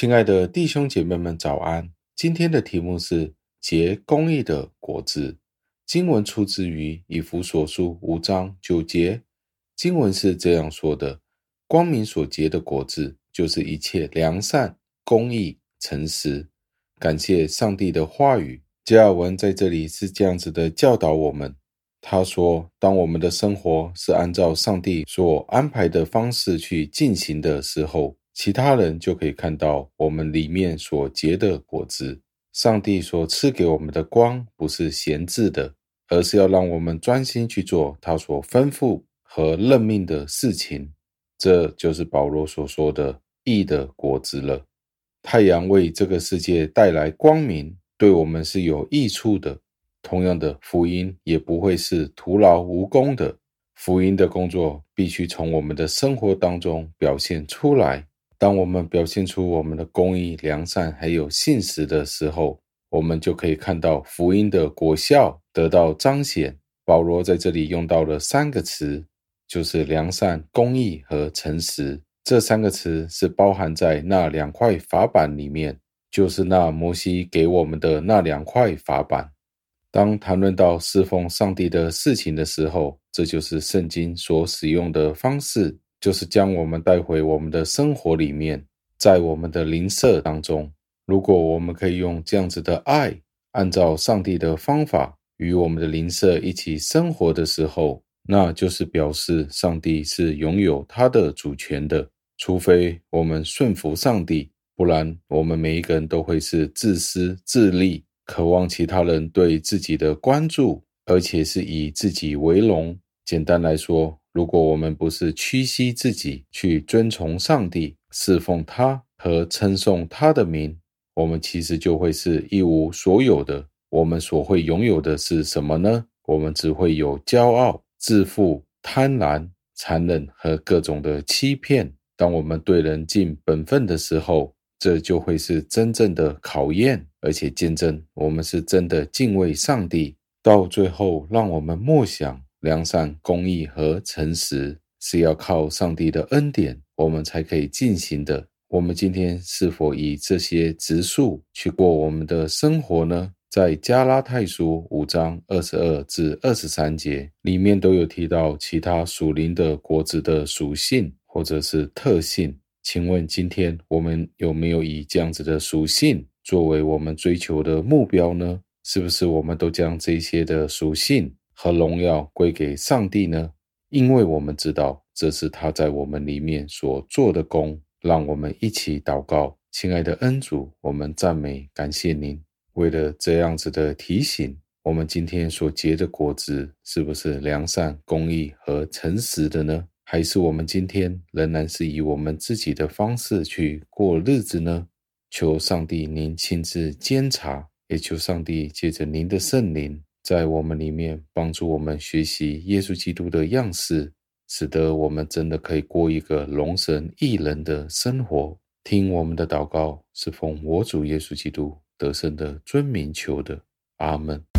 亲爱的弟兄姐妹们，早安！今天的题目是结公义的果子。经文出自于以弗所书五章九节。经文是这样说的：光明所结的果子，就是一切良善、公义、诚实。感谢上帝的话语。加尔文在这里是这样子的教导我们。他说：当我们的生活是按照上帝所安排的方式去进行的时候，其他人就可以看到我们里面所结的果子。上帝所赐给我们的光不是闲置的，而是要让我们专心去做他所吩咐和任命的事情。这就是保罗所说的义的果子了。太阳为这个世界带来光明，对我们是有益处的。同样的，福音也不会是徒劳无功的。福音的工作必须从我们的生活当中表现出来。当我们表现出我们的公义、良善还有信实的时候，我们就可以看到福音的果效得到彰显。保罗在这里用到了三个词，就是良善、公义和诚实。这三个词是包含在那两块法版里面，就是那摩西给我们的那两块法版。当谈论到侍奉上帝的事情的时候，这就是圣经所使用的方式。就是将我们带回我们的生活里面，在我们的邻舍当中，如果我们可以用这样子的爱，按照上帝的方法与我们的邻舍一起生活的时候，那就是表示上帝是拥有他的主权的。除非我们顺服上帝，不然我们每一个人都会是自私自利，渴望其他人对自己的关注，而且是以自己为荣。简单来说，如果我们不是屈膝自己去遵从上帝、侍奉他和称颂他的名，我们其实就会是一无所有的。我们所会拥有的是什么呢？我们只会有骄傲、自负、贪婪、残忍和各种的欺骗。当我们对人尽本分的时候，这就会是真正的考验，而且见证我们是真的敬畏上帝。到最后，让我们默想。良善、公义和诚实是要靠上帝的恩典，我们才可以进行的。我们今天是否以这些植树去过我们的生活呢？在加拉太书五章二十二至二十三节里面都有提到其他属灵的果子的属性或者是特性。请问今天我们有没有以这样子的属性作为我们追求的目标呢？是不是我们都将这些的属性和荣耀归给上帝呢？因为我们知道这是他在我们里面所做的工。让我们一起祷告，亲爱的恩主，我们赞美感谢您。为了这样子的提醒，我们今天所结的果子是不是良善、公义和诚实的呢？还是我们今天仍然是以我们自己的方式去过日子呢？求上帝您亲自监察，也求上帝借着您的圣灵。在我们里面帮助我们学习耶稣基督的样式，使得我们真的可以过一个龙神异人的生活。听我们的祷告，是奉我主耶稣基督得胜的尊名求的，阿门。